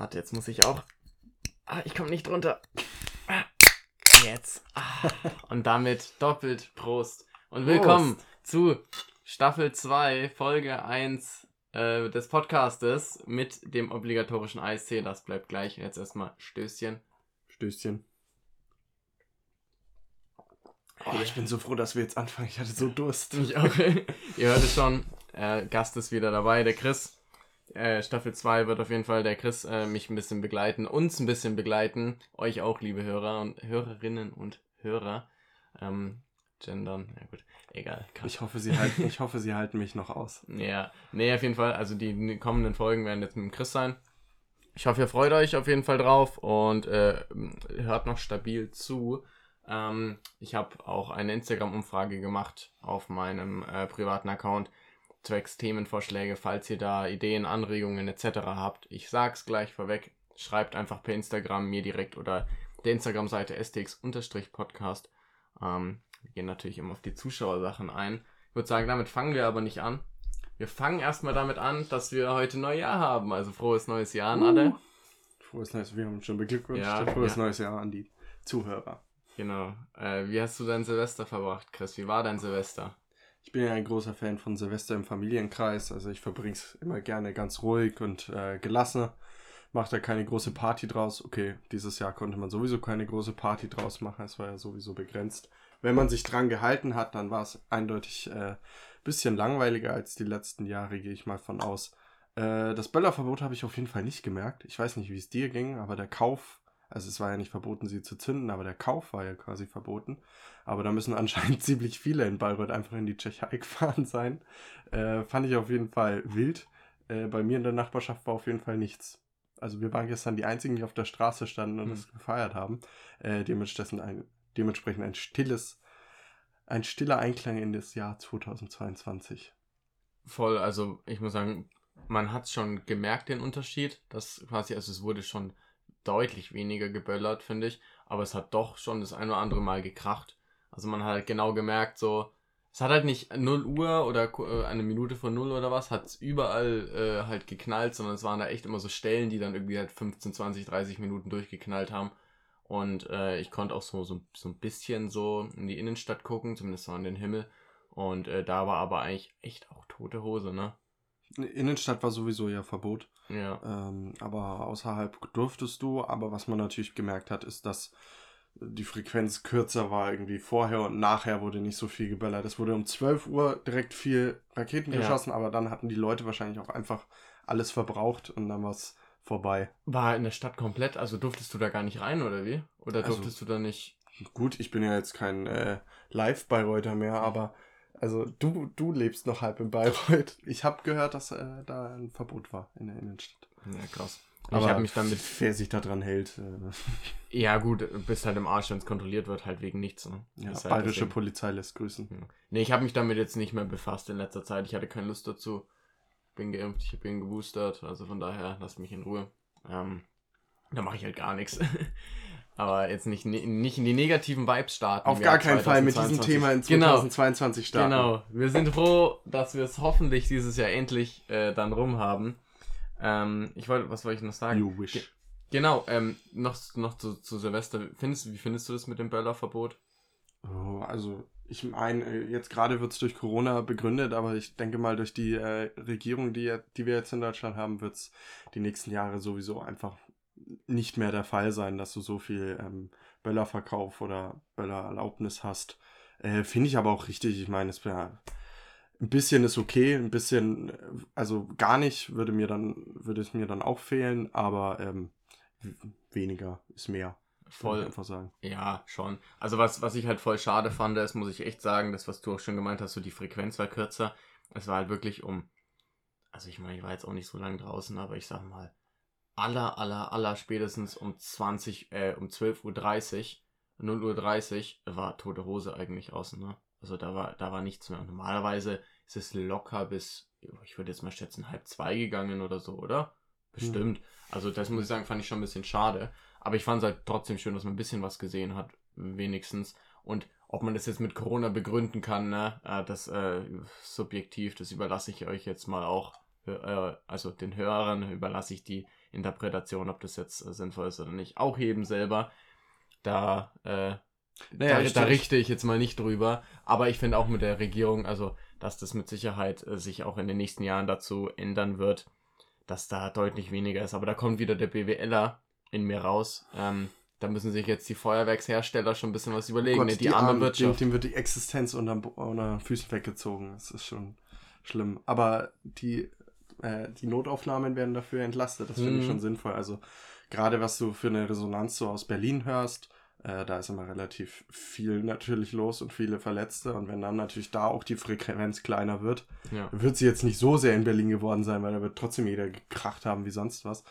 Warte, jetzt muss ich auch. Ah, ich komme nicht drunter. Ah, jetzt. Ah, und damit doppelt Prost. Und willkommen zu Staffel 2, Folge 1 äh, des Podcastes mit dem obligatorischen Eistee. Das bleibt gleich. Jetzt erstmal Stößchen. Stößchen. Oh, ich bin so froh, dass wir jetzt anfangen. Ich hatte so Durst. Ich auch. Ihr hört es schon. Äh, Gast ist wieder dabei, der Chris. Äh, Staffel 2 wird auf jeden Fall der Chris äh, mich ein bisschen begleiten, uns ein bisschen begleiten, euch auch, liebe Hörer und Hörerinnen und Hörer. Ähm, gendern, ja gut, egal. Ich hoffe, sie halten, ich hoffe, sie halten mich noch aus. Ja, nee, auf jeden Fall. Also die kommenden Folgen werden jetzt mit dem Chris sein. Ich hoffe, ihr freut euch auf jeden Fall drauf und äh, hört noch stabil zu. Ähm, ich habe auch eine Instagram-Umfrage gemacht auf meinem äh, privaten Account zwecks Themenvorschläge, falls ihr da Ideen, Anregungen etc. habt. Ich sag's gleich vorweg. Schreibt einfach per Instagram mir direkt oder der Instagram-Seite stx-podcast. Ähm, wir gehen natürlich immer auf die Zuschauersachen ein. Ich würde sagen, damit fangen wir aber nicht an. Wir fangen erstmal damit an, dass wir heute Neujahr haben. Also frohes neues Jahr an alle. Uh, frohes neues, wir haben schon beglückwünscht. Ja, frohes ja. neues Jahr an die Zuhörer. Genau. Äh, wie hast du dein Silvester verbracht, Chris? Wie war dein Silvester? Ich bin ja ein großer Fan von Silvester im Familienkreis. Also ich verbringe es immer gerne ganz ruhig und äh, gelassen. Mache da keine große Party draus. Okay, dieses Jahr konnte man sowieso keine große Party draus machen. Es war ja sowieso begrenzt. Wenn man sich dran gehalten hat, dann war es eindeutig ein äh, bisschen langweiliger als die letzten Jahre, gehe ich mal von aus. Äh, das Böllerverbot habe ich auf jeden Fall nicht gemerkt. Ich weiß nicht, wie es dir ging, aber der Kauf also es war ja nicht verboten, sie zu zünden, aber der Kauf war ja quasi verboten. Aber da müssen anscheinend ziemlich viele in Bayreuth einfach in die Tschechei gefahren sein. Äh, fand ich auf jeden Fall wild. Äh, bei mir in der Nachbarschaft war auf jeden Fall nichts. Also wir waren gestern die einzigen, die auf der Straße standen und es mhm. gefeiert haben. Äh, dementsprechend, ein, dementsprechend ein stilles, ein stiller Einklang in das Jahr 2022. Voll, also ich muss sagen, man hat schon gemerkt, den Unterschied. dass quasi, also es wurde schon deutlich weniger geböllert, finde ich. Aber es hat doch schon das ein oder andere Mal gekracht. Also man hat halt genau gemerkt, so, es hat halt nicht 0 Uhr oder äh, eine Minute vor 0 oder was, hat es überall äh, halt geknallt, sondern es waren da echt immer so Stellen, die dann irgendwie halt 15, 20, 30 Minuten durchgeknallt haben. Und äh, ich konnte auch so, so, so ein bisschen so in die Innenstadt gucken, zumindest so an den Himmel. Und äh, da war aber eigentlich echt auch tote Hose, ne? Innenstadt war sowieso ja Verbot. Ja. Ähm, aber außerhalb durftest du. Aber was man natürlich gemerkt hat, ist, dass die Frequenz kürzer war irgendwie vorher und nachher wurde nicht so viel geböllert. Es wurde um 12 Uhr direkt viel Raketen ja. geschossen, aber dann hatten die Leute wahrscheinlich auch einfach alles verbraucht und dann war es vorbei. War in der Stadt komplett, also durftest du da gar nicht rein oder wie? Oder also durftest also, du da nicht? Gut, ich bin ja jetzt kein äh, Live-Bayreuther mehr, aber also du, du lebst noch halb in Bayreuth. Ich habe gehört, dass äh, da ein Verbot war in der Innenstadt. Ja, krass. Aber ich habe mich damit. Wer sich daran hält. Äh, ja, gut, bist halt im Arsch, wenn es kontrolliert wird, halt wegen nichts. Ne? Ja, halt bayerische deswegen. Polizei lässt grüßen. Ja. Nee, ich habe mich damit jetzt nicht mehr befasst in letzter Zeit. Ich hatte keine Lust dazu. Bin geimpft, ich bin geboostert, also von daher lasst mich in Ruhe. Ähm, da mache ich halt gar nichts. Aber jetzt nicht, nicht in die negativen Vibes starten. Auf gar keinen Fall mit diesem Thema in 2022 genau, starten. Genau. Wir sind froh, dass wir es hoffentlich dieses Jahr endlich äh, dann rum haben. Ähm, ich wollte, was wollte ich noch sagen? You wish. Ge genau, ähm, noch, noch zu, zu Silvester. Findest, wie findest du das mit dem Böllerverbot? Oh, also, ich meine, äh, jetzt gerade wird es durch Corona begründet, aber ich denke mal, durch die äh, Regierung, die, die wir jetzt in Deutschland haben, wird es die nächsten Jahre sowieso einfach nicht mehr der Fall sein, dass du so viel ähm, Böllerverkauf oder Böllererlaubnis hast. Äh, Finde ich aber auch richtig. Ich meine, es wäre ein bisschen ist okay, ein bisschen, also gar nicht würde mir dann, würde es mir dann auch fehlen, aber ähm, weniger ist mehr. Voll. Einfach sagen. Ja, schon. Also was, was ich halt voll schade fand, ist, muss ich echt sagen, das, was du auch schon gemeint hast, so die Frequenz war kürzer. Es war halt wirklich um, also ich meine, ich war jetzt auch nicht so lange draußen, aber ich sag mal, aller, aller, aller spätestens um 20, äh, um 12.30 Uhr, 0 Uhr 30 war tote Hose eigentlich außen, ne? Also da war, da war nichts mehr. Normalerweise ist es locker bis, ich würde jetzt mal schätzen, halb zwei gegangen oder so, oder? Bestimmt. Hm. Also das muss ich sagen, fand ich schon ein bisschen schade. Aber ich fand es halt trotzdem schön, dass man ein bisschen was gesehen hat, wenigstens. Und ob man das jetzt mit Corona begründen kann, ne, äh, das äh, subjektiv, das überlasse ich euch jetzt mal auch äh, also den Hörern überlasse ich die Interpretation, ob das jetzt äh, sinnvoll ist oder nicht. Auch eben selber. Da, äh, Naja, da, da richte ich jetzt mal nicht drüber. Aber ich finde auch mit der Regierung, also dass das mit Sicherheit äh, sich auch in den nächsten Jahren dazu ändern wird, dass da deutlich weniger ist. Aber da kommt wieder der BWLer in mir raus. Ähm, da müssen sich jetzt die Feuerwerkshersteller schon ein bisschen was überlegen. Gott, ne? die, arme Armen, Wirtschaft. Dem, dem wird die Existenz unter, unter den Füßen weggezogen. Das ist schon schlimm. Aber die, äh, die Notaufnahmen werden dafür entlastet. Das finde ich Mhm. schon sinnvoll. Also gerade was du für eine Resonanz so aus Berlin hörst, äh, da ist immer relativ viel natürlich los und viele Verletzte. Und wenn dann natürlich da auch die Frequenz kleiner wird, ja. wird sie jetzt nicht so sehr in Berlin geworden sein, weil da wird trotzdem jeder gekracht haben wie sonst was.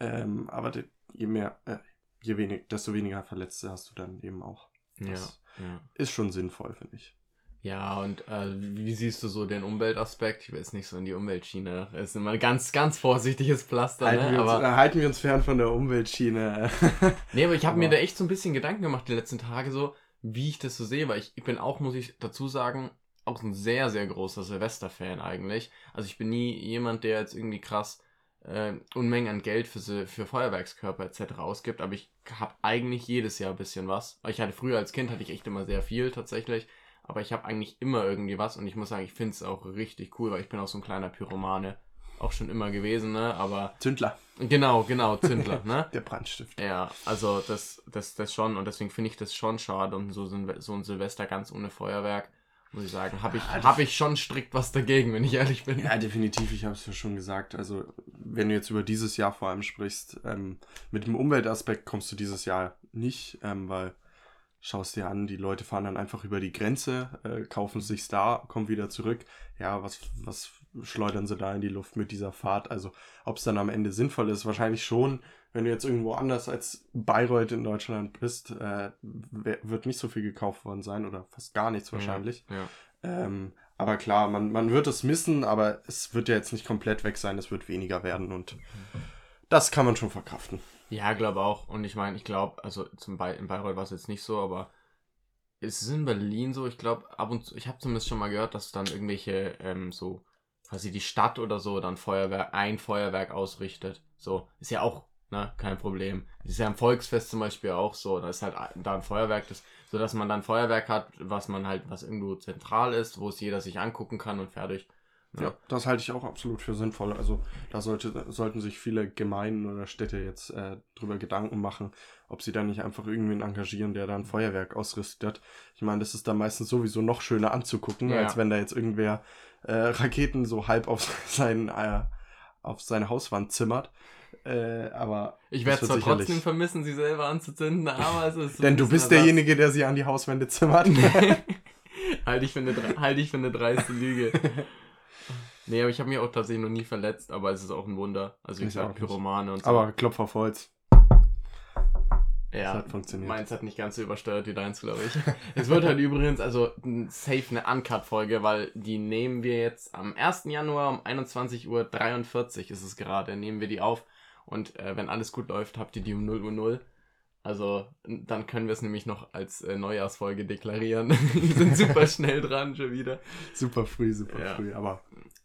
Ähm, aber je mehr, äh, je wenig, desto weniger Verletzte hast du dann eben auch. Ja, Das ja. ist schon sinnvoll, finde ich. Ja, und äh, wie siehst du so den Umweltaspekt? Ich will jetzt nicht so in die Umweltschiene. Das ist immer ein ganz, ganz vorsichtiges Pflaster, Halten, ne? wir uns, Aber, äh, halten wir uns fern von der Umweltschiene. nee, aber ich habe mir da echt so ein bisschen Gedanken gemacht die letzten Tage, so wie ich das so sehe, weil ich, ich bin auch, muss ich dazu sagen, auch ein sehr, sehr großer Silvester-Fan eigentlich. Also ich bin nie jemand, der jetzt irgendwie krass äh, Unmengen an Geld für, für Feuerwerkskörper etc. ausgibt, aber ich habe eigentlich jedes Jahr ein bisschen was. Ich hatte früher als Kind hatte ich echt immer sehr viel tatsächlich, aber ich habe eigentlich immer irgendwie was und ich muss sagen, ich finde es auch richtig cool, weil ich bin auch so ein kleiner Pyromane. Auch schon immer gewesen, ne? Aber Zündler, genau, genau, Zündler, ne? der Brandstift. Ja, also das, das, das schon und deswegen finde ich das schon schade und so, so ein Silvester ganz ohne Feuerwerk, muss ich sagen, habe ich, Ja, hab ich schon strikt was dagegen, wenn ich ehrlich bin. Ja, definitiv, ich habe es ja schon gesagt. Also, wenn du jetzt über dieses Jahr vor allem sprichst, ähm, mit dem Umweltaspekt kommst du dieses Jahr nicht, ähm, weil schaust dir an, die Leute fahren dann einfach über die Grenze, äh, kaufen sich da, kommen wieder zurück. Ja, was, was schleudern sie da in die Luft mit dieser Fahrt? Also, ob es dann am Ende sinnvoll ist, wahrscheinlich schon. Wenn du jetzt irgendwo anders als Bayreuth in Deutschland bist, äh, wird nicht so viel gekauft worden sein oder fast gar nichts wahrscheinlich. Ja. Ähm, aber klar, man, man wird es missen, aber es wird ja jetzt nicht komplett weg sein, es wird weniger werden und das kann man schon verkraften. Ja, glaube auch. Und ich meine, ich glaube, also zum Be in Bayreuth war es jetzt nicht so, aber es ist in Berlin so, ich glaube, ab und zu, ich habe zumindest schon mal gehört, dass dann irgendwelche, ähm, so, quasi die Stadt oder so dann Feuerwerk, ein Feuerwerk ausrichtet. So, ist ja auch, ne, kein Problem. Ist ja am Volksfest zum Beispiel auch so, da ist halt da ein Feuerwerk, das, so dass man dann Feuerwerk hat, was man halt, was irgendwo zentral ist, wo es jeder sich angucken kann und fertig. Ja, das halte ich auch absolut für sinnvoll. Also da sollte, sollten sich viele Gemeinden oder Städte jetzt äh, drüber Gedanken machen, ob sie da nicht einfach irgendwen engagieren, der da ein Feuerwerk ausrüstet. Ich meine, das ist dann meistens sowieso noch schöner anzugucken, Ja. als wenn da jetzt irgendwer äh, Raketen so halb auf, sein, äh, auf seine Hauswand zimmert. Äh, aber Ich werde zwar sicherlich- trotzdem vermissen, sie selber anzuzünden, aber es ist. Denn du bist derjenige, der sie an die Hauswände zimmert. Halte ich für eine, halte ich für eine dreiste Lüge. Nee, aber ich habe mich auch tatsächlich noch nie verletzt, aber es ist auch ein Wunder. Also wie Ich gesagt. Pyromane und so. Aber Klopf auf Holz. ja, hat funktioniert. Meins hat nicht ganz so übersteuert wie deins, glaube ich. es wird halt übrigens, also safe eine Uncut-Folge, weil die nehmen wir jetzt am 1. Januar um 21.43 Uhr ist es gerade, nehmen wir die auf. Und äh, wenn alles gut läuft, habt ihr die um 0 Uhr 0. Also dann können wir es nämlich noch als äh, Neujahrsfolge deklarieren. wir sind super schnell dran schon wieder. Super früh, super Ja. früh. Aber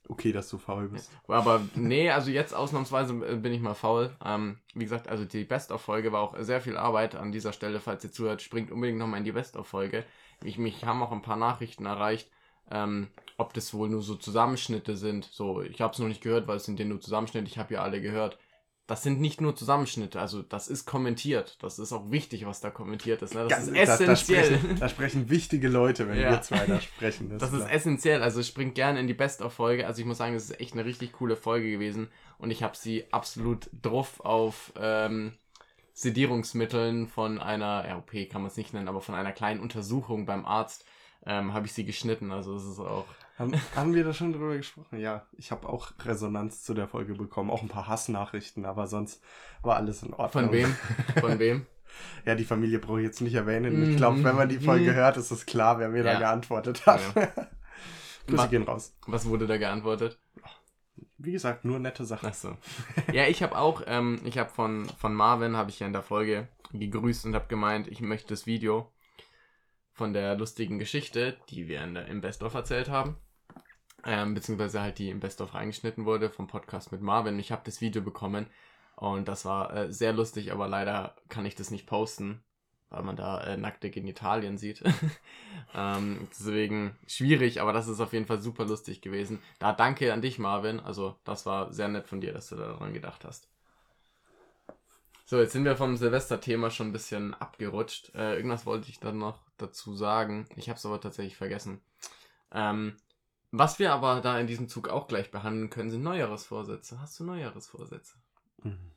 okay, dass du faul bist. Aber nee, also jetzt ausnahmsweise äh, bin ich mal faul. Ähm, wie gesagt, also die Best-of-Folge war auch sehr viel Arbeit an dieser Stelle. Falls ihr zuhört, springt unbedingt nochmal in die Best-of-Folge. Ich, mich haben auch ein paar Nachrichten erreicht, ähm, ob das wohl nur so Zusammenschnitte sind. So, ich habe es noch nicht gehört, weil es sind ja nur Zusammenschnitte. Ich habe ja alle gehört. Das sind nicht nur Zusammenschnitte, also das ist kommentiert. Das ist auch wichtig, was da kommentiert ist. Ne? Das ist da, da, essentiell. sprechen, da sprechen wichtige Leute, wenn Ja. wir zwei da sprechen. Das ist klar. essentiell. Also springt gerne in die Best-of-Folge. Also ich muss sagen, das ist echt eine richtig coole Folge gewesen. Und ich habe sie absolut drauf auf ähm, Sedierungsmitteln von einer, ja, OP kann man es nicht nennen, aber von einer kleinen Untersuchung beim Arzt ähm, habe ich sie geschnitten. Also es ist auch. Haben, haben wir da schon drüber gesprochen? Ja, ich habe auch Resonanz zu der Folge bekommen. Auch ein paar Hassnachrichten, aber sonst war alles in Ordnung. Von wem? Von wem? Ja, die Familie brauche ich jetzt nicht erwähnen. Ich Mhm. glaube, wenn man die Folge Mhm. hört, ist es klar, wer mir da Ja. geantwortet hat. Ja. Grüße gehen raus. Was wurde da geantwortet? Wie gesagt, nur nette Sachen. Ach so. Ja, ich habe auch, ähm, ich habe von, von Marvin, habe ich ja in der Folge gegrüßt und habe gemeint, ich möchte das Video von der lustigen Geschichte, die wir in der, im Best-of erzählt haben, ähm, beziehungsweise halt die im Best of reingeschnitten wurde vom Podcast mit Marvin. Ich habe das Video bekommen und das war äh, sehr lustig, aber leider kann ich das nicht posten, weil man da äh, nackte Genitalien sieht. ähm, deswegen schwierig, aber das ist auf jeden Fall super lustig gewesen. Da danke an dich, Marvin. Also das war sehr nett von dir, dass du daran gedacht hast. So, jetzt sind wir vom Silvester-Thema schon ein bisschen abgerutscht. Äh, irgendwas wollte ich dann noch dazu sagen. Ich habe es aber tatsächlich vergessen. Ähm, was wir aber da in diesem Zug auch gleich behandeln können, sind Neujahresvorsätze. Hast du Neujahresvorsätze? Mhm.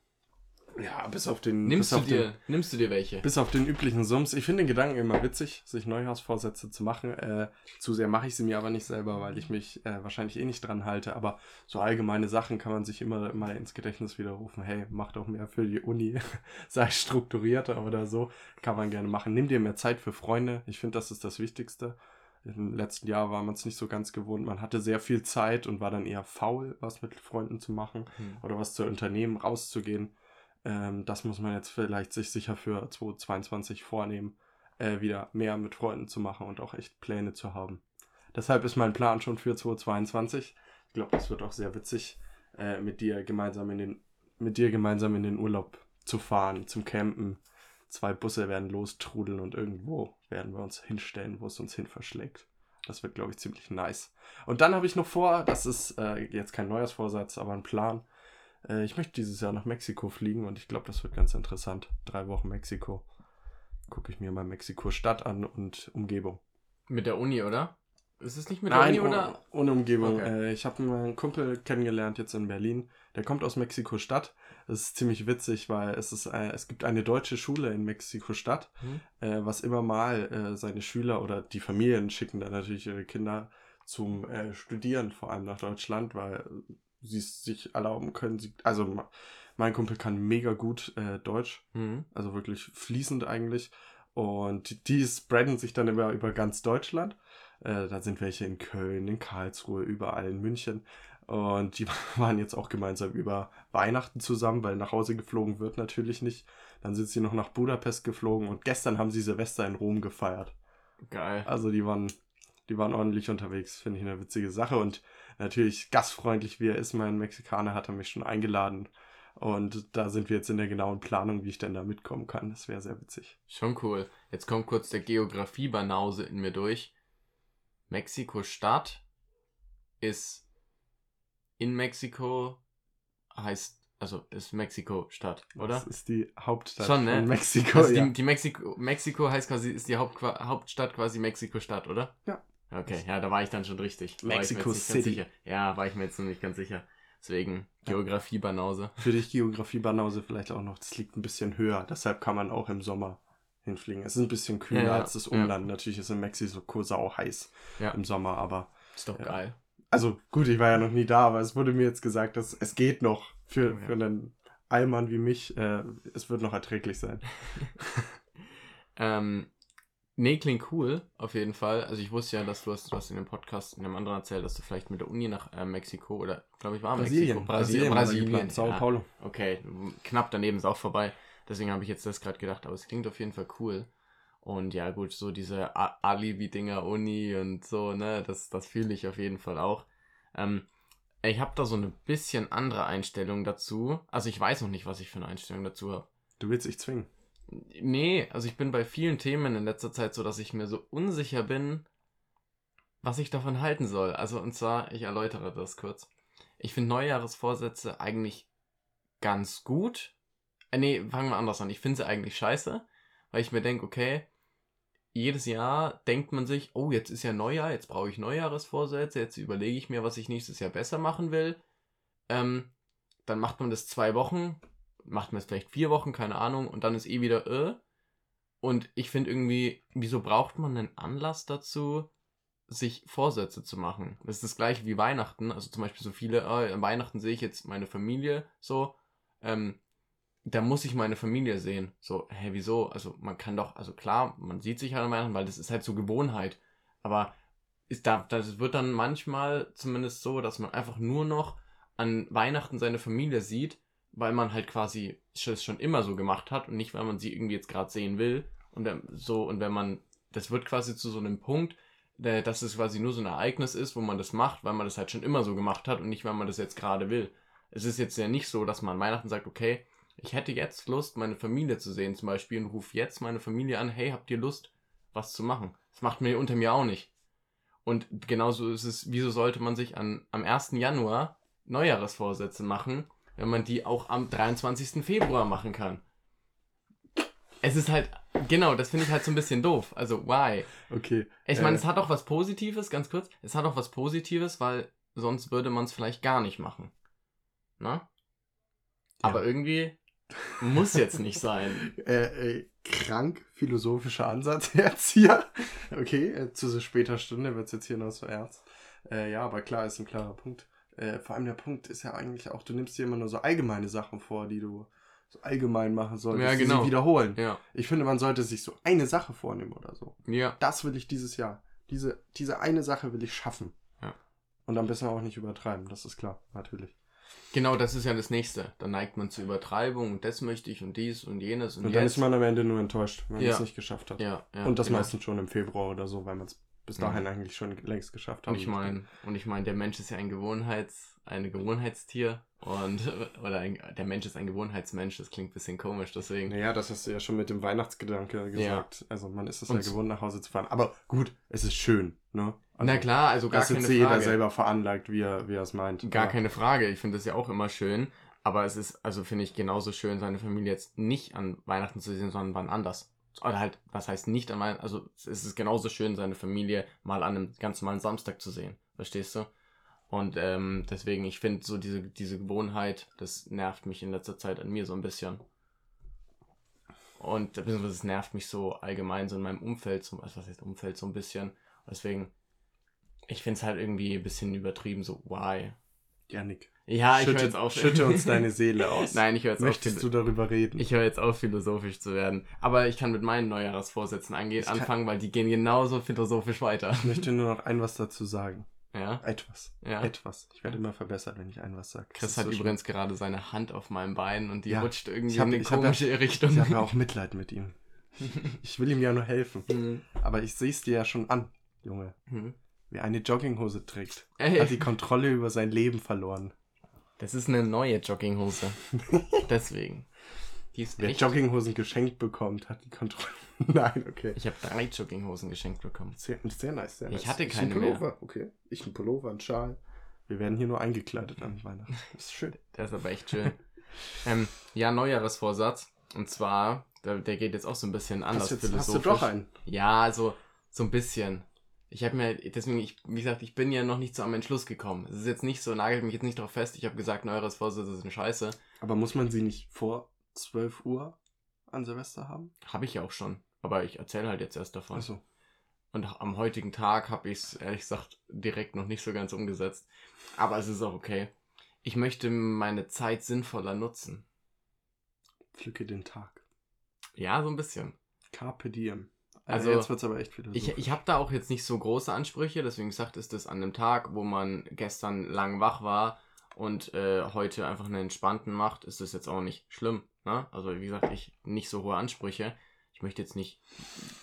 Ja, bis auf den. Nimmst, du, auf dir, Den, nimmst du dir welche? bis auf den üblichen Sums. Ich finde den Gedanken immer witzig, sich Neujahrsvorsätze zu machen. Äh, zu sehr mache ich sie mir aber nicht selber, weil ich mich äh, wahrscheinlich eh nicht dran halte. Aber so allgemeine Sachen kann man sich immer mal ins Gedächtnis widerrufen. Hey, mach doch mehr für die Uni. Sei strukturierter oder so. Kann man gerne machen. Nimm dir mehr Zeit für Freunde. Ich finde, das ist das Wichtigste. Im letzten Jahr war man es nicht so ganz gewohnt. Man hatte sehr viel Zeit und war dann eher faul, was mit Freunden zu machen Hm. oder was zu unternehmen, rauszugehen. Ähm, das muss man jetzt vielleicht sich sicher für 2022 vornehmen, äh, wieder mehr mit Freunden zu machen und auch echt Pläne zu haben. Deshalb ist mein Plan schon für 2022. Ich glaube, das wird auch sehr witzig, äh, mit dir gemeinsam in den, mit dir gemeinsam in den Urlaub zu fahren, zum Campen. Zwei Busse werden lostrudeln und irgendwo werden wir uns hinstellen, wo es uns hin verschlägt. Das wird, glaube ich, ziemlich nice. Und dann habe ich noch vor, das ist äh, jetzt kein Neujahrsvorsatz, aber ein Plan. Äh, ich möchte dieses Jahr nach Mexiko fliegen und ich glaube, das wird ganz interessant. Drei Wochen Mexiko. Gucke ich mir mal Mexiko-Stadt an und Umgebung. Mit der Uni, oder? Ist es nicht mit Nein, der Uni, oder? ohne Umgebung. Okay. Äh, ich habe einen Kumpel kennengelernt jetzt in Berlin. Der kommt aus Mexiko-Stadt. Das ist ziemlich witzig, weil es, ist, äh, es gibt eine deutsche Schule in Mexiko-Stadt, Hm? äh, was immer mal äh, seine Schüler oder die Familien schicken dann natürlich ihre Kinder zum äh, Studieren, vor allem nach Deutschland, weil sie es sich erlauben können. Sie, also mein Kumpel kann mega gut äh, Deutsch, Hm. also wirklich fließend eigentlich. Und die spreaden sich dann immer über ganz Deutschland. Äh, da sind welche in Köln, in Karlsruhe, überall in München. Und die waren jetzt auch gemeinsam über Weihnachten zusammen, weil nach Hause geflogen wird natürlich nicht. Dann sind sie noch nach Budapest geflogen und gestern haben sie Silvester in Rom gefeiert. Geil. Also die waren, die waren ordentlich unterwegs, finde ich eine witzige Sache. Und natürlich gastfreundlich wie er ist, mein Mexikaner hat er mich schon eingeladen. Und da sind wir jetzt in der genauen Planung, wie ich denn da mitkommen kann. Das wäre sehr witzig. Schon cool. Jetzt kommt kurz der Geografie-Banause in mir durch. Mexiko-Stadt ist in Mexiko, heißt, also ist Mexiko-Stadt, oder? Das ist die Hauptstadt Schon, ne? von Mexiko. Also ja. die, die Mexiko, Mexiko heißt quasi, ist die Haupt, Hauptstadt quasi Mexiko-Stadt, oder? Ja. Okay, ja, da war ich dann schon richtig. Mexico City. sicher. Ja, war ich mir jetzt noch nicht ganz sicher. Deswegen Geografie-Banause. Für dich Geografie-Banause vielleicht auch noch, das liegt ein bisschen höher. Deshalb kann man auch im Sommer hinfliegen. Es ist ein bisschen kühler Ja, als das ja. Umland. Natürlich ist in Mexiko sau heiß Ja. im Sommer, aber Ist doch Ja. geil. also gut, ich war ja noch nie da, aber es wurde mir jetzt gesagt, dass es geht noch für, ja. für einen Allmann wie mich. Äh, es wird noch erträglich sein. Ähm, nee, klingt cool, auf jeden Fall. Also ich wusste ja, dass du hast, du hast in dem Podcast in einem anderen erzählt, dass du vielleicht mit der Uni nach äh, Mexiko oder, glaube ich, war Mexiko. Brasilien. war da Brasilien. geplant, Sao ja. Paulo. Okay, knapp daneben ist auch vorbei. Deswegen habe ich jetzt das gerade gedacht, aber es klingt auf jeden Fall cool. Und ja, gut, so diese Alibi-Dinger, Uni und so, ne, das, das fühle ich auf jeden Fall auch. Ähm, ich habe da so eine bisschen andere Einstellung dazu. Also ich weiß noch nicht, was ich für eine Einstellung dazu habe. Du willst dich zwingen. Nee, also ich bin bei vielen Themen in letzter Zeit so, dass ich mir so unsicher bin, was ich davon halten soll. Also und zwar, ich erläutere das kurz. Ich finde Neujahresvorsätze eigentlich ganz gut. Äh, nee, fangen wir anders an. Ich finde sie eigentlich scheiße, weil ich mir denke, okay, jedes Jahr denkt man sich, oh, jetzt ist ja Neujahr, jetzt brauche ich Neujahresvorsätze, jetzt überlege ich mir, was ich nächstes Jahr besser machen will. Ähm, dann macht man das zwei Wochen, macht man es vielleicht vier Wochen, keine Ahnung, und dann ist eh wieder äh. Und ich finde irgendwie, wieso braucht man einen Anlass dazu, sich Vorsätze zu machen? Das ist das gleiche wie Weihnachten. Also zum Beispiel so viele, äh, an Weihnachten sehe ich jetzt meine Familie so. Ähm, da muss ich meine Familie sehen. So, hä, wieso? Also man kann doch, also klar, man sieht sich halt an Weihnachten, weil das ist halt so Gewohnheit. Aber ist da, wird dann manchmal zumindest so, dass man einfach nur noch an Weihnachten seine Familie sieht, weil man halt quasi es schon immer so gemacht hat und nicht, weil man sie irgendwie jetzt gerade sehen will. Und so, und wenn man, das wird quasi zu so einem Punkt, dass es quasi nur so ein Ereignis ist, wo man das macht, weil man das halt schon immer so gemacht hat und nicht, weil man das jetzt gerade will. Es ist jetzt ja nicht so, dass man an Weihnachten sagt, okay, ich hätte jetzt Lust, meine Familie zu sehen zum Beispiel und rufe jetzt meine Familie an, hey, habt ihr Lust, was zu machen? Das macht mir unter mir auch nicht. Und genauso ist es, wieso sollte man sich an, am 1. Januar Neujahresvorsätze machen, wenn man die auch am 23. Februar machen kann? Es ist halt, genau, das finde ich halt so ein bisschen doof. Also, why? Okay. Ich meine, äh, es hat auch was Positives, ganz kurz. Es hat auch was Positives, weil sonst würde man es vielleicht gar nicht machen. Na? Aber irgendwie muss jetzt nicht sein. äh, äh, krank philosophischer Ansatz jetzt hier. Okay, äh, zu so später Stunde wird es jetzt hier noch so ernst. Äh, ja, aber klar, ist ein klarer Punkt. Äh, vor allem der Punkt ist ja eigentlich auch, du nimmst dir immer nur so allgemeine Sachen vor, die du so allgemein machen solltest, Ja, genau. sie wiederholen. Ja. Ich finde, man sollte sich so eine Sache vornehmen oder so. Ja. Das will ich dieses Jahr. Diese, diese eine Sache will ich schaffen. Ja. Und am besten auch nicht übertreiben, das ist klar, natürlich. Genau, das ist ja das nächste. Dann neigt man zur Übertreibung und das möchte ich und dies und jenes und, Und, dann jetzt. ist man am Ende nur enttäuscht, wenn man Ja. es nicht geschafft hat. ja, ja, und das genau. meistens schon im Februar oder so, weil man es bis Ja. dahin eigentlich schon längst geschafft hat. Und ich meine, und ich meine, der Mensch ist ja ein Gewohnheits, eine Gewohnheitstier und oder ein, der Mensch ist ein Gewohnheitsmensch. Das klingt ein bisschen komisch, deswegen. Naja, das hast du ja schon mit dem Weihnachtsgedanke gesagt. Also man ist es ja gewohnt, nach Hause zu fahren. Aber gut, es ist schön, ne? Also, Na klar, also gar das ist keine jetzt jeder Frage. selber veranlagt, wie er, wie er es meint. Gar Aber- keine Frage. Ich finde das ja auch immer schön. Aber es ist, also finde ich genauso schön, seine Familie jetzt nicht an Weihnachten zu sehen, sondern wann anders. Oder halt, was heißt nicht an Weihnachten? Also es ist genauso schön, seine Familie mal an einem ganz normalen Samstag zu sehen. Verstehst du? Und ähm, deswegen, ich finde so diese, diese Gewohnheit, das nervt mich in letzter Zeit an mir so ein bisschen. Und beziehungsweise es nervt mich so allgemein so in meinem Umfeld, so, also was heißt Umfeld so ein bisschen. Deswegen, ich finde es halt irgendwie ein bisschen übertrieben, so why? Janik, Ja, ich höre schütte, jetzt auf. schütte uns deine Seele aus. Nein, ich höre jetzt Möchtest auf. du darüber reden? Ich höre jetzt auf, philosophisch zu werden. Aber ich kann mit meinen Neujahrsvorsätzen kann- anfangen, weil die gehen genauso philosophisch weiter. ich möchte nur noch ein was dazu sagen. Ja, Etwas. ja. Etwas. Ich werde immer verbessert, wenn ich ein was sage. Chris hat übrigens gerade seine Hand auf meinem Bein und die Ja, rutscht irgendwie ich hab- in eine ich hab komische Richtung. Ich habe auch Mitleid mit ihm. Ich will ihm ja nur helfen. Hm. Aber ich sehe es dir ja schon an, Junge. Hm. Wer eine Jogginghose trägt, Ey, hat die Kontrolle über sein Leben verloren. das ist eine neue Jogginghose. Deswegen. Die ist Wer echt. Jogginghosen geschenkt bekommt, hat die Kontrolle. Nein, okay. Ich habe drei Jogginghosen geschenkt bekommen. Sehr, sehr nice, sehr Ich nice. hatte ein keine Pullover, okay. Ich ein Pullover, ein Schal. Wir werden hier nur eingekleidet an Weihnachten. Das ist schön. Der ist aber echt schön. ähm, ja, Neujahresvorsatz. Und zwar, der, der geht jetzt auch so ein bisschen anders Hast, jetzt, hast du philosophisch. doch einen. Ja, also so ein bisschen. Ich habe mir, deswegen, ich, wie gesagt, ich bin ja noch nicht zu einem Entschluss gekommen. Es ist jetzt nicht so, nagelt mich jetzt nicht darauf fest. Ich habe gesagt, Neujahresvorsätze sind scheiße. Aber muss man sie nicht vor 12 Uhr an Silvester haben? Habe ich ja auch schon. Aber ich erzähle halt jetzt erst davon. Achso. Und am heutigen Tag habe ich es, ehrlich gesagt, direkt noch nicht so ganz umgesetzt. Aber es ist auch okay. Ich möchte meine Zeit sinnvoller nutzen. Pflücke den Tag. Ja, so ein bisschen. Carpe diem. Also, Also, jetzt wird's aber echt Ich, philosophisch. ich habe da auch jetzt nicht so große Ansprüche, deswegen gesagt ist das an einem Tag, wo man gestern lang wach war und äh, heute einfach einen entspannten macht, ist das jetzt auch nicht schlimm. Ne? Also wie gesagt, ich nicht so hohe Ansprüche. Ich möchte jetzt nicht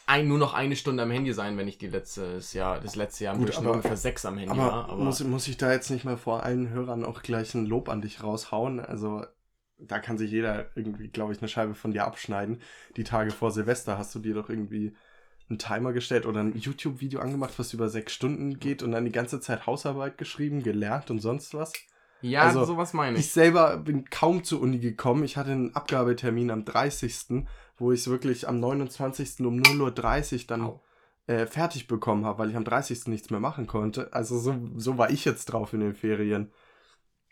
ein, nur noch eine Stunde am Handy sein, wenn ich die letztes Jahr, das letzte Jahr Gut, aber- ungefähr sechs am Handy aber, war. Aber muss, muss ich da jetzt nicht mal vor allen Hörern auch gleich ein Lob an dich raushauen? Also, da kann sich jeder irgendwie, glaube ich, eine Scheibe von dir abschneiden. Die Tage vor Silvester hast du dir doch irgendwie einen Timer gestellt oder ein YouTube-Video angemacht, was über sechs Stunden geht und dann die ganze Zeit Hausarbeit geschrieben, gelernt und sonst was. ja, also, sowas meine ich. Ich selber bin kaum zur Uni gekommen. Ich hatte einen Abgabetermin am 30., wo ich es wirklich am 29. um 0.30 Uhr dann äh, fertig bekommen habe, weil ich am 30. nichts mehr machen konnte. Also so, so war ich jetzt drauf in den Ferien.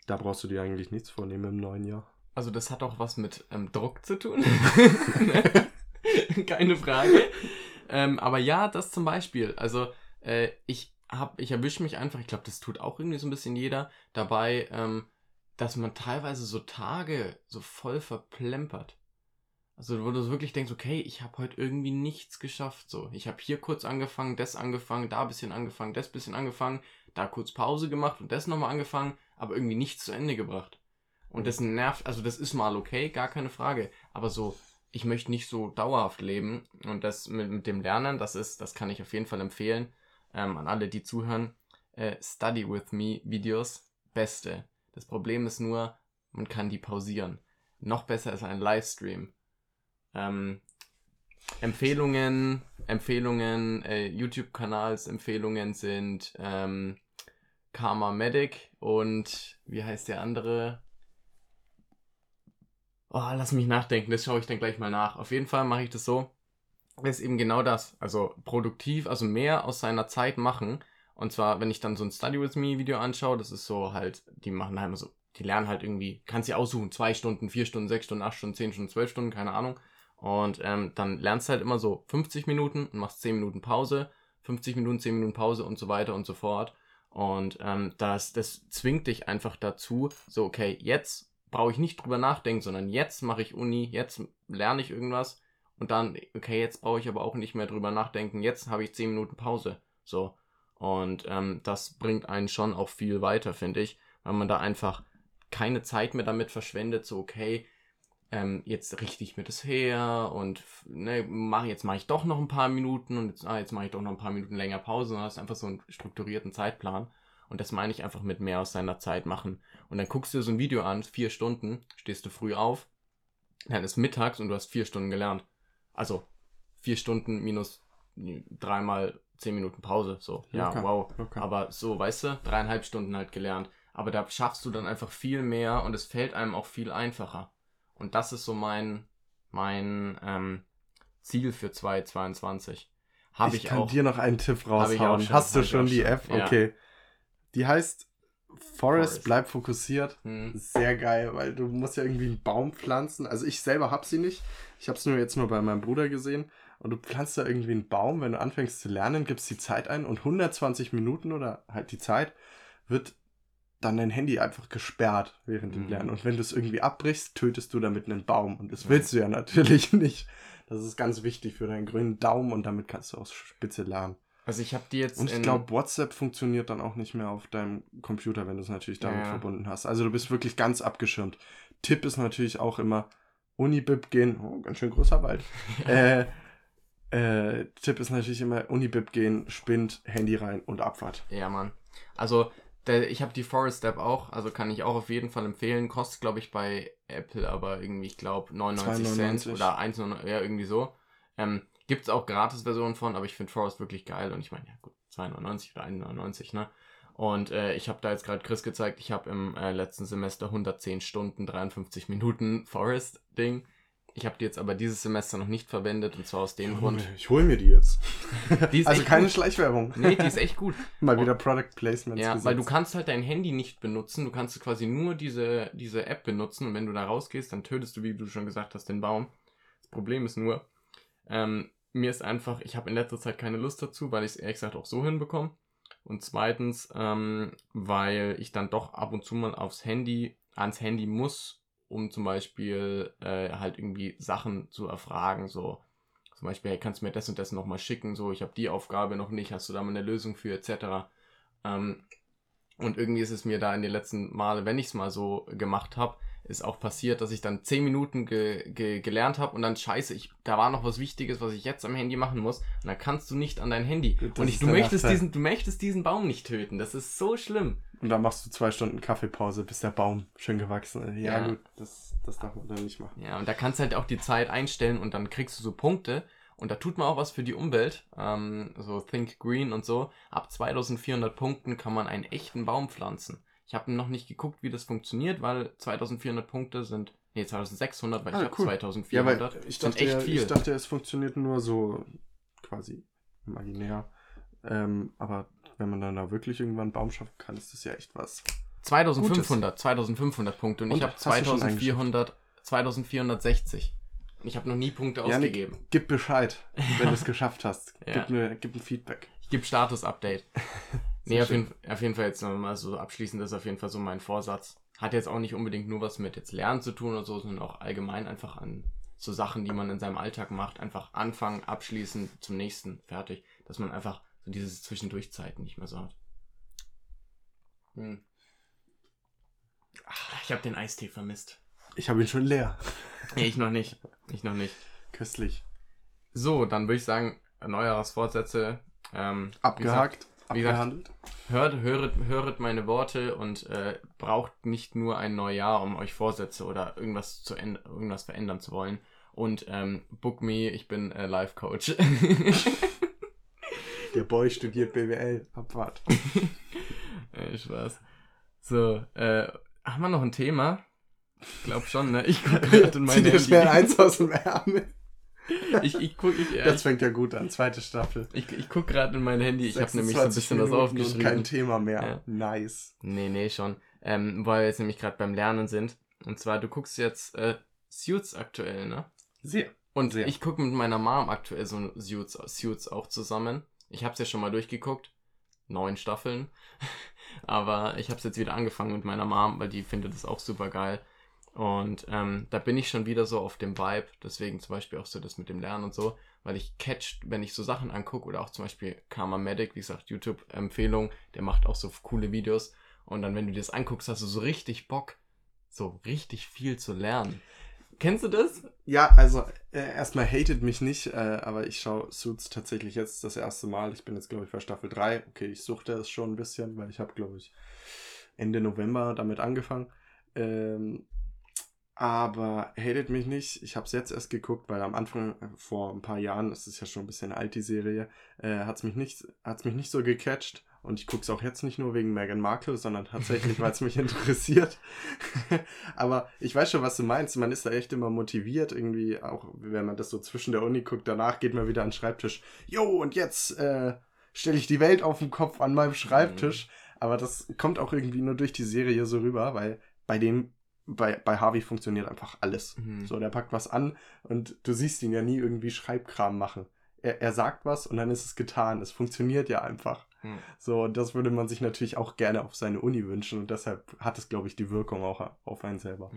Da brauchst du dir eigentlich nichts vornehmen im neuen Jahr. Also das hat auch was mit ähm, Druck zu tun. Keine Frage. Ähm, aber ja, das zum Beispiel. Also äh, ich hab, ich erwische mich einfach, ich glaube, das tut auch irgendwie so ein bisschen jeder, dabei, ähm, dass man teilweise so Tage so voll verplempert. Also wo du so wirklich denkst, okay, ich habe heute irgendwie nichts geschafft. So, ich habe hier kurz angefangen, das angefangen, da ein bisschen angefangen, das bisschen angefangen, da kurz Pause gemacht und das nochmal angefangen, aber irgendwie nichts zu Ende gebracht. Und das nervt, also das ist mal okay, gar keine Frage. Aber so, ich möchte nicht so dauerhaft leben. Und das mit, mit dem Lernen, das ist, das kann ich auf jeden Fall empfehlen. ähm, an alle, die zuhören, äh, Study with Me Videos, beste. Das Problem ist nur, man kann die pausieren. Noch besser ist ein Livestream. Ähm, Empfehlungen, Empfehlungen, äh, YouTube-Kanals, Empfehlungen sind ähm, Karma Medic und wie heißt der andere? Oh, lass mich nachdenken, das schaue ich dann gleich mal nach. Auf jeden Fall mache ich das so. Das ist eben genau das. Also produktiv, also mehr aus seiner Zeit machen. Und zwar, wenn ich dann so ein Study with Me Video anschaue, das ist so halt, die machen halt immer so, die lernen halt irgendwie, kannst du aussuchen, zwei Stunden, vier Stunden, sechs Stunden, acht Stunden, zehn Stunden, zwölf Stunden, keine Ahnung. Und ähm, dann lernst du halt immer so 50 Minuten und machst 10 Minuten Pause, 50 Minuten, 10 Minuten Pause und so weiter und so fort. Und ähm, das, das zwingt dich einfach dazu, so, okay, jetzt brauche ich nicht drüber nachdenken, sondern jetzt mache ich Uni, jetzt lerne ich irgendwas und dann, okay, jetzt brauche ich aber auch nicht mehr drüber nachdenken, jetzt habe ich 10 Minuten Pause. So. Und ähm, das bringt einen schon auch viel weiter, finde ich, weil man da einfach keine Zeit mehr damit verschwendet, so, okay, ähm, jetzt richte ich mir das her und ne, mach, jetzt mache ich doch noch ein paar Minuten und jetzt, ah, jetzt mache ich doch noch ein paar Minuten länger Pause und hast einfach so einen strukturierten Zeitplan. Und das meine ich einfach mit mehr aus seiner Zeit machen. Und dann guckst du so ein Video an, vier Stunden, stehst du früh auf, dann ist mittags und du hast vier Stunden gelernt. Also vier Stunden minus dreimal zehn Minuten Pause. So, ja, okay. wow. Okay. Aber so, weißt du, dreieinhalb Stunden halt gelernt. Aber da schaffst du dann einfach viel mehr und es fällt einem auch viel einfacher. Und das ist so mein, mein ähm, Ziel für 2022. Habe ich, ich kann auch, dir noch einen Tipp raushauen. Schon, Hast du schon die. App? Okay. Die heißt Forest, Forest. bleib fokussiert. Hm. Sehr geil, weil du musst ja irgendwie einen Baum pflanzen. Also ich selber hab sie nicht. Ich habe es nur jetzt nur bei meinem Bruder gesehen. Und du pflanzt da irgendwie einen Baum, wenn du anfängst zu lernen, gibst die Zeit ein und 120 Minuten oder halt die Zeit wird dann dein Handy einfach gesperrt während dem mhm. Lernen. Und wenn du es irgendwie abbrichst, tötest du damit einen Baum. Und das willst du ja natürlich nicht. Das ist ganz wichtig für deinen grünen Daumen und damit kannst du auch spitze lernen. Also ich habe die jetzt. Und ich glaube, WhatsApp funktioniert dann auch nicht mehr auf deinem Computer, wenn du es natürlich damit ja. verbunden hast. Also du bist wirklich ganz abgeschirmt. Tipp ist natürlich auch immer Unibib gehen. Oh, ganz schön großer Wald. Ja. Äh, äh, Tipp ist natürlich immer Unibib gehen, Spind, Handy rein und Abfahrt. Ja, Mann. Also der, ich habe die Forest App auch, also kann ich auch auf jeden Fall empfehlen. Kostet, glaube ich, bei Apple aber irgendwie, ich glaube, 99 Cent oder 1, ja, irgendwie so. Ähm, Gibt es auch Gratis-Versionen von, aber ich finde Forest wirklich geil und ich meine, ja gut, 2,99 oder 1,99, ne? Und äh, ich habe da jetzt gerade Chris gezeigt, ich habe im äh, letzten Semester 110 Stunden, 53 Minuten Forest-Ding. Ich habe die jetzt aber dieses Semester noch nicht verwendet und zwar aus dem ich Grund. Mir, ich hole mir die jetzt. Die also keine gut. Schleichwerbung. Nee, die ist echt gut. Mal wieder Product Placements. Ja, gesetzt. weil du kannst halt dein Handy nicht benutzen. Du kannst quasi nur diese, diese App benutzen und wenn du da rausgehst, dann tötest du, wie du schon gesagt hast, den Baum. Das Problem ist nur, ähm, mir ist einfach, ich habe in letzter Zeit keine Lust dazu, weil ich es ehrlich gesagt auch so hinbekomme. Und zweitens, ähm, weil ich dann doch ab und zu mal aufs Handy, ans Handy muss, um zum Beispiel äh, halt irgendwie Sachen zu erfragen. So zum Beispiel, hey, kannst du mir das und das nochmal schicken? So, ich habe die Aufgabe noch nicht, hast du da mal eine Lösung für, etc. Ähm, und irgendwie ist es mir da in den letzten Male, wenn ich es mal so gemacht habe, ist auch passiert, dass ich dann 10 Minuten ge ge gelernt habe und dann scheiße, ich, da war noch was Wichtiges, was ich jetzt am Handy machen muss. Und dann kannst du nicht an dein Handy. Das und ich, du, möchtest diesen, du möchtest diesen Baum nicht töten. Das ist so schlimm. Und dann machst du zwei Stunden Kaffeepause, bis der Baum schön gewachsen ist. Ja, ja. gut, das, das darf man dann nicht machen. Ja, und da kannst du halt auch die Zeit einstellen und dann kriegst du so Punkte. Und da tut man auch was für die Umwelt. Ähm, so Think Green und so. Ab 2400 Punkten kann man einen echten Baum pflanzen. Ich habe noch nicht geguckt, wie das funktioniert, weil 2400 Punkte sind. Nee, 2600, weil ah, ich habe cool. 2400. Ja, ich dachte, viel. ich dachte, es funktioniert nur so quasi imaginär. Ähm, aber wenn man dann da wirklich irgendwann einen Baum schaffen kann, ist das ja echt was. 2500, Gutes. 2500 Punkte und, und ich habe 2400, 2460. Ich habe noch nie Punkte ja, ausgegeben. Gib Bescheid, wenn du es geschafft hast. ja. Gib mir gib ein Feedback. Ich gebe Status-Update. nee, auf jeden, auf jeden, Fall jetzt nochmal so abschließend ist auf jeden Fall so mein Vorsatz. Hat jetzt auch nicht unbedingt nur was mit jetzt Lernen zu tun oder so, sondern auch allgemein einfach an so Sachen, die man in seinem Alltag macht. Einfach anfangen, abschließen, zum nächsten, fertig. Dass man einfach so diese Zwischendurchzeiten nicht mehr so hat. Hm. Ach, ich habe den Eistee vermisst. Ich habe ihn schon leer. Nee, ich noch nicht. Ich noch nicht. Köstlich. So, dann würde ich sagen, Neujahrsvorsätze Ähm, Abgehakt, wie gesagt. Hört, höret, höret meine Worte und äh, braucht nicht nur ein Neujahr, um euch Vorsätze oder irgendwas zu irgendwas verändern zu wollen. Und ähm, book me, ich bin äh, Life Coach. Der Boy studiert BWL. Abfahrt. äh, Spaß. So, äh, haben wir noch ein Thema? Ich glaube schon, ne? Ich gucke gerade in meine dir schnell Handy. eins aus dem Ärmel. Ich, ich gucke ich, Das ich, fängt ja gut an. Zweite Staffel. ich, ich guck gerade in mein Handy. Ich habe nämlich so ein 26 bisschen was Minuten und aufgeschrieben. Kein Thema mehr. Ja. Nice. Nee, nee, schon. Ähm, weil wir jetzt nämlich gerade beim Lernen sind. Und zwar, du guckst jetzt äh, Suits aktuell, ne? Sehr. Und Sehr. ich gucke mit meiner Mom aktuell so Suits, Suits auch zusammen. Ich habe es ja schon mal durchgeguckt. Neun Staffeln. Aber ich habe es jetzt wieder angefangen mit meiner Mom, weil die findet es auch super geil. Und ähm, da bin ich schon wieder so auf dem Vibe. Deswegen zum Beispiel auch so das mit dem Lernen und so. Weil ich catch, wenn ich so Sachen angucke oder auch zum Beispiel Karma Medic, wie gesagt, YouTube-Empfehlung, der macht auch so coole Videos. Und dann, wenn du dir das anguckst, hast du so richtig Bock, so richtig viel zu lernen. Kennst du das? Ja, also äh, erstmal hatet mich nicht, äh, aber ich schaue Suits tatsächlich jetzt das erste Mal. Ich bin jetzt, glaube ich, bei Staffel 3. Okay, ich suchte es schon ein bisschen, weil ich habe, glaube ich, Ende November damit angefangen. Ähm, aber hatet mich nicht. Ich habe es jetzt erst geguckt, weil am Anfang, äh, vor ein paar Jahren, das ist ja schon ein bisschen alt, die Serie, äh, hat es mich, nicht- hat's mich nicht so gecatcht. Und ich gucke es auch jetzt nicht nur wegen Meghan Markle, sondern tatsächlich, weil es mich interessiert. Aber ich weiß schon, was du meinst. Man ist da echt immer motiviert, irgendwie, auch wenn man das so zwischen der Uni guckt. Danach geht man wieder an den Schreibtisch. Jo, und jetzt äh, stelle ich die Welt auf den Kopf an meinem Schreibtisch. Aber das kommt auch irgendwie nur durch die Serie so rüber, weil bei dem, bei, bei Harvey funktioniert einfach alles. Mhm. So, der packt was an und du siehst ihn ja nie irgendwie Schreibkram machen. Er, er sagt was und dann ist es getan. Es funktioniert ja einfach. Hm. So, das würde man sich natürlich auch gerne auf seine Uni wünschen und deshalb hat es, glaube ich, die Wirkung auch auf einen selber.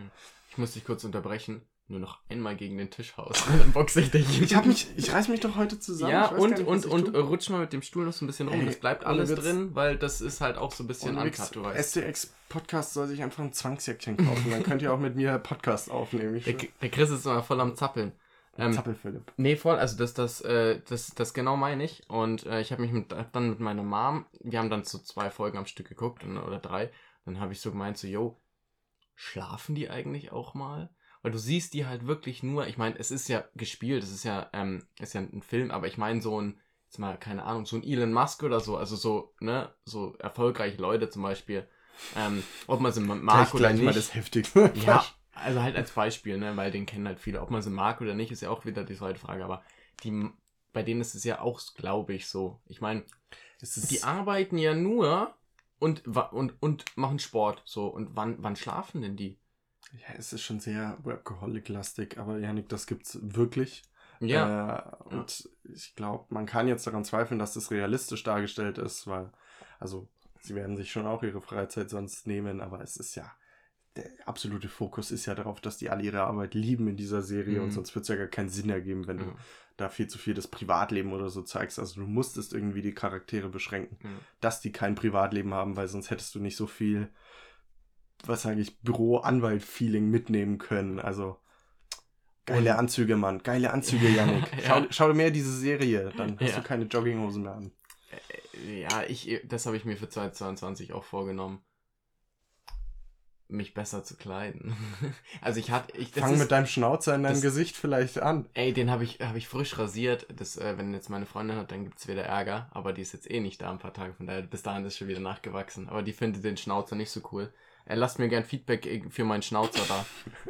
Ich muss dich kurz unterbrechen. Nur noch einmal gegen den Tisch haust. Dann boxe ich dich. Ich hab mich, ich reiß mich doch heute zusammen. Ja, und, nicht, und, und äh, rutsch mal mit dem Stuhl noch so ein bisschen rum. Ey, das bleibt alles Witz. drin, weil das ist halt auch so ein bisschen uncut, du weißt. STX Podcast soll sich einfach ein Zwangsjäckchen kaufen. Dann könnt ihr auch mit mir Podcast aufnehmen. Ich Der, der Chris ist immer voll am Zappeln. Ähm, Zappelphilipp. Nee, voll, also das, das, äh, das, das genau meine ich. Und äh, ich habe mich mit, dann mit meiner Mom, wir haben dann so zwei Folgen am Stück geguckt und, oder drei. Dann habe ich so gemeint, so, yo, schlafen die eigentlich auch mal? Weil du siehst die halt wirklich nur, ich meine, es ist ja gespielt, es ist ja, ähm, ist ja ein Film, aber ich meine so ein, jetzt mal, keine Ahnung, so ein Elon Musk oder so, also so, ne, so erfolgreiche Leute zum Beispiel, ähm, ob man sie mag Gleich, oder gleich nicht. mal das Heftigste. Ja, also halt als Beispiel, ne, weil den kennen halt viele. Ob man sie mag oder nicht, ist ja auch wieder die zweite Frage. Aber die, bei denen ist es ja auch, glaube ich, so. Ich meine, die arbeiten ja nur und, und, und machen Sport. So, und wann, wann schlafen denn die? Ja, es ist schon sehr Workaholic-lastig, aber Janik, das gibt's wirklich. Ja. Äh, und ich glaube, man kann jetzt daran zweifeln, dass das realistisch dargestellt ist, weil, also, sie werden sich schon auch ihre Freizeit sonst nehmen, aber es ist ja, der absolute Fokus ist ja darauf, dass die alle ihre Arbeit lieben in dieser Serie Mhm. und sonst wird es ja gar keinen Sinn ergeben, wenn Ja. du da viel zu viel das Privatleben oder so zeigst. Also du musstest irgendwie die Charaktere beschränken, Ja. dass die kein Privatleben haben, weil sonst hättest du nicht so viel, was sage ich, Büro-Anwalt-Feeling mitnehmen können. Also geile Anzüge, Mann. Geile Anzüge, Janik. Ja. schau, schau dir mehr diese Serie, dann hast Ja. du keine Jogginghosen mehr an. Ja, ich, das habe ich mir für 2022 auch vorgenommen. Mich besser zu kleiden. Also ich hatte, ich, das Fang ist, mit deinem Schnauzer in deinem das- Gesicht vielleicht an. Ey, den habe ich, hab ich frisch rasiert. Das, äh, wenn jetzt meine Freundin hat, dann gibt's wieder Ärger. Aber die ist jetzt eh nicht da ein paar Tage. Von daher, bis dahin ist schon wieder nachgewachsen. Aber die findet den Schnauzer nicht so cool. Äh, lasst mir gern Feedback äh, für meinen Schnauzer da.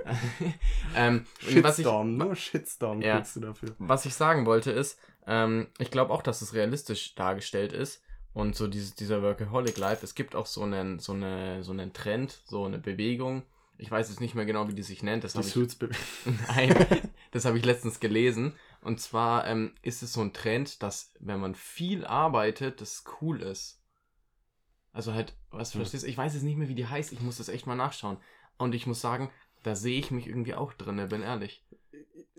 ähm, was ich, Shitstorm, nur Shitstorm Ja. kriegst du dafür. was ich sagen wollte ist, ähm, ich glaube auch, dass es realistisch dargestellt ist. Und so dieses, dieser Workaholic Life, es gibt auch so einen, so, eine, so einen Trend, so eine Bewegung. Ich weiß jetzt nicht mehr genau, wie die sich nennt. Das Die Suits Nein, das habe ich letztens gelesen. Und zwar ähm, ist es so ein Trend, dass wenn man viel arbeitet, das cool ist. Also halt, was verstehst du? Ich weiß jetzt nicht mehr, wie die heißt. Ich muss das echt mal nachschauen. Und ich muss sagen, da sehe ich mich irgendwie auch drin, bin ehrlich.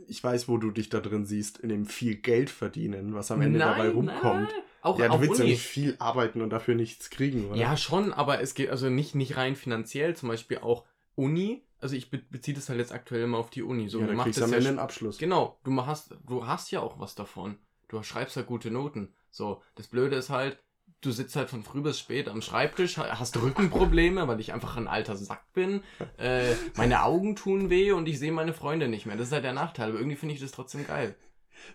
Ich weiß, wo du dich da drin siehst, in dem viel Geld verdienen, was am Ende dabei rumkommt. nein. Auch, ja, du willst ja Uni. nicht viel arbeiten und dafür nichts kriegen, oder? Ja, schon, aber es geht also nicht, nicht rein finanziell, zum Beispiel auch Uni. Also ich be beziehe das halt jetzt aktuell immer auf die Uni. So, ja, du das am ja Ende einen Abschluss. Genau, du hast, du hast ja auch was davon. du schreibst halt gute Noten. So, das Blöde ist halt, du sitzt halt von früh bis spät am Schreibtisch, hast Rückenprobleme, weil ich einfach ein alter Sack bin. Äh, meine Augen tun weh und ich sehe meine Freunde nicht mehr. Das ist halt der Nachteil, aber irgendwie finde ich das trotzdem geil.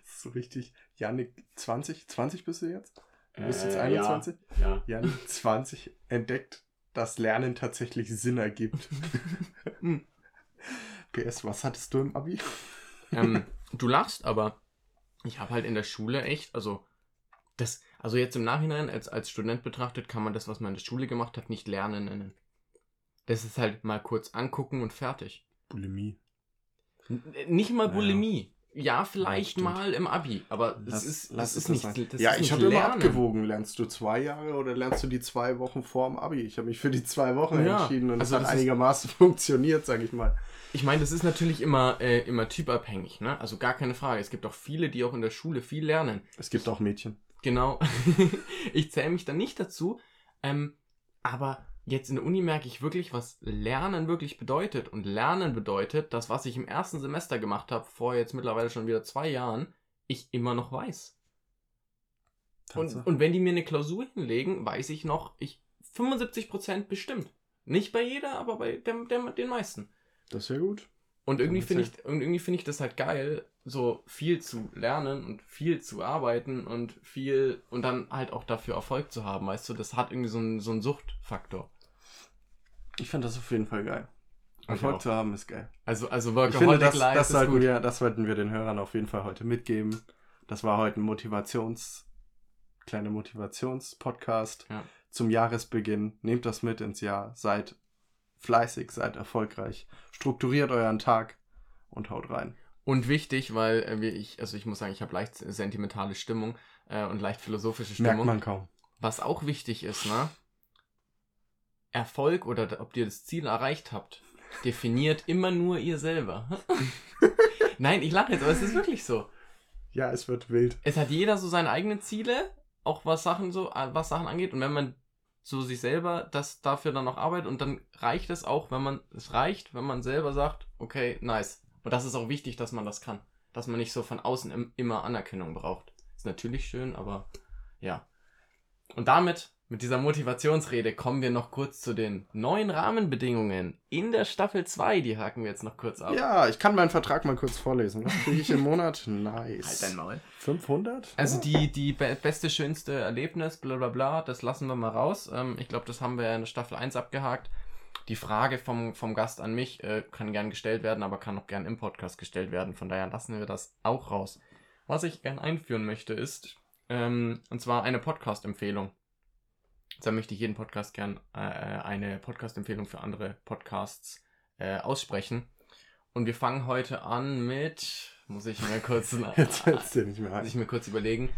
So richtig. Janik, 20? 20 bist du jetzt? Du bist jetzt Äh, 21? Ja. ja. Janik, 20, entdeckt, dass Lernen tatsächlich Sinn ergibt. PS, was hattest du im Abi? ähm, du lachst, aber ich habe halt in der Schule echt, also das, also jetzt im Nachhinein als, als Student betrachtet, kann man das, was man in der Schule gemacht hat, nicht lernen nennen. Das ist halt mal kurz angucken und fertig. Bulimie. N nicht mal Ja. Bulimie. Ja, vielleicht stimmt. mal im Abi, aber Lass- das ist, lass das es ist nicht, das ja, ist ich habe immer abgewogen. Lernst du zwei Jahre oder lernst du die zwei Wochen vorm Abi? Ich habe mich für die zwei Wochen Ja, entschieden und also es hat das einigermaßen funktioniert, sag ich mal. Ich meine, das ist natürlich immer, äh, immer typabhängig, ne? Also gar keine Frage. Es gibt auch viele, die auch in der Schule viel lernen. Es gibt auch Mädchen. Genau. ich zähle mich da nicht dazu. Ähm, aber jetzt in der Uni merke ich wirklich, was Lernen wirklich bedeutet. Und Lernen bedeutet, dass was ich im ersten Semester gemacht habe, vor jetzt mittlerweile schon wieder zwei Jahren, ich immer noch weiß. Und, und wenn die mir eine Klausur hinlegen, weiß ich noch, ich 75% bestimmt. Nicht bei jeder, aber bei dem, dem, den meisten. das wäre gut. Und irgendwie finde ich, und irgendwie finde ich das halt geil, so viel zu lernen und viel zu arbeiten und viel und dann halt auch dafür Erfolg zu haben, weißt du, das hat irgendwie so einen, so einen Suchtfaktor. Ich finde das auf jeden Fall geil. Ich Erfolg zu haben ist geil. Also, also Ich Workaholic finde, das, Life das, sollten gut. wir, das sollten wir den Hörern auf jeden Fall heute mitgeben. Das war heute ein Motivations, kleiner Motivations-Podcast Ja. zum Jahresbeginn. Nehmt das mit ins Jahr. Seid fleißig, seid erfolgreich. Strukturiert euren Tag und haut rein. Und wichtig, weil äh, wir, ich, also ich muss sagen, ich habe leicht sentimentale Stimmung äh, und leicht philosophische Merkt Stimmung. man kaum. Was auch wichtig ist, ne? Erfolg oder ob ihr das Ziel erreicht habt, definiert immer nur ihr selber. Nein, ich lache jetzt, aber es ist wirklich so. Ja, es wird wild. Es hat jeder so seine eigenen Ziele, auch was Sachen so, äh, was Sachen angeht. Und wenn man so sich selber das dafür dann noch arbeitet und dann reicht es auch, wenn man, es reicht, wenn man selber sagt, okay, nice. Und das ist auch wichtig, dass man das kann. Dass man nicht so von außen im, immer Anerkennung braucht. Ist natürlich schön, aber ja. Und damit, mit dieser Motivationsrede, kommen wir noch kurz zu den neuen Rahmenbedingungen in der Staffel 2. Die haken wir jetzt noch kurz ab. Ja, ich kann meinen Vertrag mal kurz vorlesen. Was kriege ich im Monat? Nice. Halt dein Maul. 500? Also Ja. die, die be beste, schönste Erlebnis, bla bla bla, das lassen wir mal raus. Ähm, ich glaube, das haben wir ja in der Staffel 1 abgehakt. Die Frage vom, vom Gast an mich äh, kann gern gestellt werden, aber kann auch gern im Podcast gestellt werden. Von daher lassen wir das auch raus. Was ich gern einführen möchte ist, ähm, und zwar eine Podcast-Empfehlung. Da möchte ich jeden Podcast gern äh, eine Podcast-Empfehlung für andere Podcasts äh, aussprechen. Und wir fangen heute an mit, muss ich mir kurz Jetzt es dir nicht mehr muss ich mir kurz überlegen.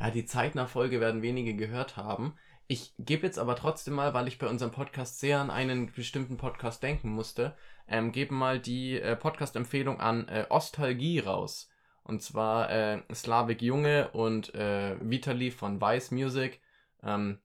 Ja, die Zeitnachfolge werden wenige gehört haben. Ich gebe jetzt aber trotzdem mal, weil ich bei unserem Podcast sehr an einen bestimmten Podcast denken musste, ähm, gebe mal die äh, Podcast-Empfehlung an äh, Ostalgie raus. Und zwar äh, Slavik Junge und äh, Vitali von Vice Music. Ähm,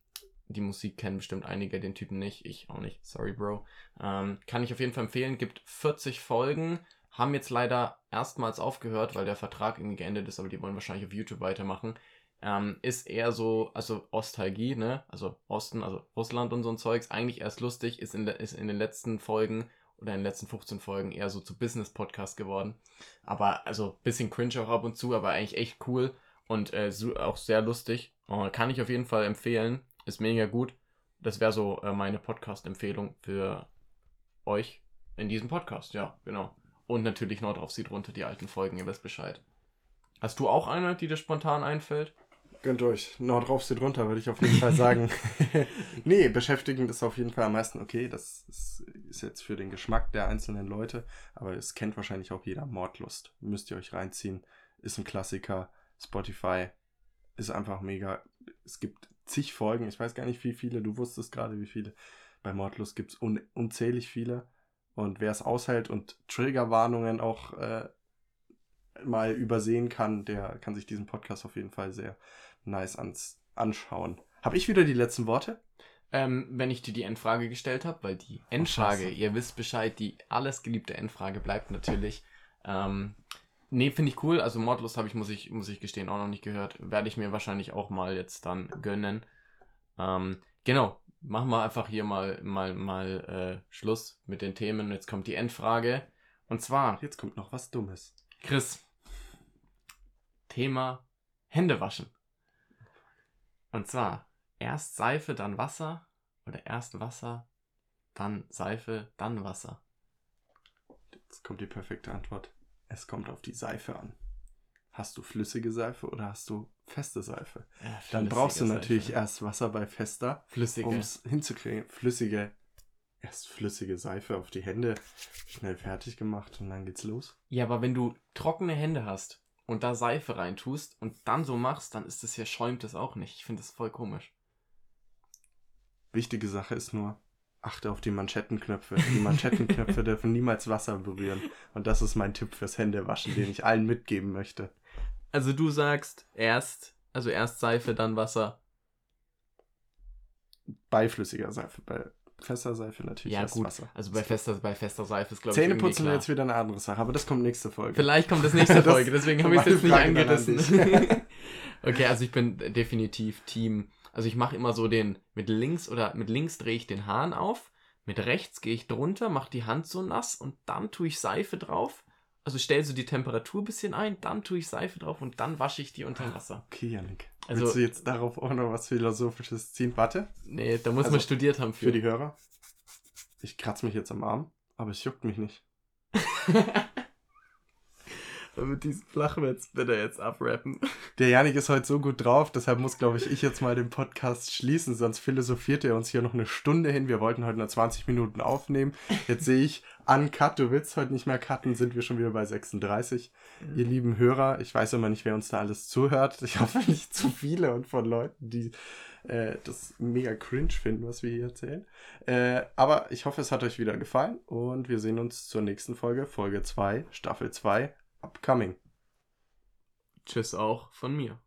die Musik kennen bestimmt einige, den Typen nicht. Ich auch nicht. Sorry, Bro. Ähm, kann ich auf jeden Fall empfehlen. Gibt 40 Folgen. Haben jetzt leider erstmals aufgehört, weil der Vertrag irgendwie geendet ist, aber die wollen wahrscheinlich auf YouTube weitermachen. Ähm, ist eher so, also Ostalgie, ne? Also Osten, also Russland und so ein Zeugs. Eigentlich erst lustig, ist in, ist in den letzten Folgen oder in den letzten 15 Folgen eher so zu Business-Podcast geworden. Aber, also, bisschen cringe auch ab und zu, aber eigentlich echt cool und äh, auch sehr lustig. Äh, kann ich auf jeden Fall empfehlen. Ist mega gut. Das wäre so äh, meine Podcast-Empfehlung für euch in diesem Podcast, ja, genau. Und natürlich Nord auf sie drunter, die alten Folgen, ihr wisst Bescheid. Hast du auch eine, die dir spontan einfällt? Gönnt euch. Nord drauf, sie drunter, würde ich auf jeden Fall sagen. nee, beschäftigend ist auf jeden Fall am meisten okay. Das ist, ist jetzt für den Geschmack der einzelnen Leute, aber es kennt wahrscheinlich auch jeder Mordlust. Müsst ihr euch reinziehen. Ist ein Klassiker. Spotify ist einfach mega. Es gibt zig Folgen. Ich weiß gar nicht, wie viele. Du wusstest gerade, wie viele. Bei Mordlust gibt es un unzählig viele. Und wer es aushält und Triggerwarnungen auch äh, mal übersehen kann, der kann sich diesen Podcast auf jeden Fall sehr nice ans anschauen. Habe ich wieder die letzten Worte? Ähm, wenn ich dir die Endfrage gestellt habe, weil die Endfrage, scheiße. ihr wisst Bescheid, die alles geliebte Endfrage bleibt natürlich. Ähm, nee, finde ich cool. Also Mordlust habe ich, muss ich, muss ich gestehen, auch noch nicht gehört. Werde ich mir wahrscheinlich auch mal jetzt dann gönnen. Ähm, genau, machen wir einfach hier mal, mal, mal äh, Schluss mit den Themen. Jetzt kommt die Endfrage. Und zwar, Jetzt kommt noch was Dummes. Chris, Thema Hände waschen. Und zwar erst Seife, dann Wasser oder erst Wasser, dann Seife, dann Wasser. Jetzt kommt die perfekte Antwort. Es kommt auf die Seife an. Hast du flüssige Seife oder hast du feste Seife? Ja, Dann brauchst du Seife. natürlich erst Wasser bei fester, flüssige. um es hinzukriegen. Flüssige, erst flüssige Seife auf die Hände, schnell fertig gemacht und dann geht's los. Ja, aber wenn du trockene Hände hast und da Seife reintust und dann so machst, dann ist das ja schäumt es auch nicht. Ich finde das voll komisch. Wichtige Sache ist nur, achte auf die Manschettenknöpfe. Die Manschettenknöpfe dürfen niemals Wasser berühren. Und das ist mein Tipp fürs Händewaschen, den ich allen mitgeben möchte. Also du sagst erst, also erst Seife, dann Wasser. Bei flüssiger Seife, bei fester Seife natürlich Ja, gut. Wasser. Also bei fester, bei fester Seife ist glaube ich Zähneputzen wäre jetzt wieder eine andere Sache, aber das kommt nächste Folge. Vielleicht kommt das nächste Das Folge, deswegen habe ich es jetzt nicht an angerissen. okay, also ich bin definitiv Team. Also ich mache immer so den mit links oder mit links drehe ich den Hahn auf, mit rechts gehe ich drunter, mache die Hand so nass und dann tue ich Seife drauf. Also stell so die Temperatur ein bisschen ein, dann tue ich Seife drauf und dann wasche ich die unter Wasser. Okay, Janik. Also- Willst du jetzt darauf auch noch was Philosophisches ziehen? Warte, Nee, da muss Also, man studiert haben für. für die Hörer. Ich kratze mich jetzt am Arm, aber es juckt mich nicht. Mit diesem Flachwitz bitte jetzt abrappen. Der Janik ist heute so gut drauf, deshalb muss, glaube ich, ich jetzt mal den Podcast schließen, sonst philosophiert er uns hier noch eine Stunde hin. Wir wollten heute nur 20 Minuten aufnehmen. Jetzt sehe ich, uncut, du willst heute nicht mehr cutten, sind wir schon wieder bei 36. Ihr lieben Hörer, ich weiß immer nicht, wer uns da alles zuhört. Ich hoffe nicht zu viele und von Leuten, die äh, das mega cringe finden, was wir hier erzählen. Äh, aber ich hoffe, es hat euch wieder gefallen und wir sehen uns zur nächsten Folge, Folge 2, Staffel 2, upcoming. Tschüss auch von mir.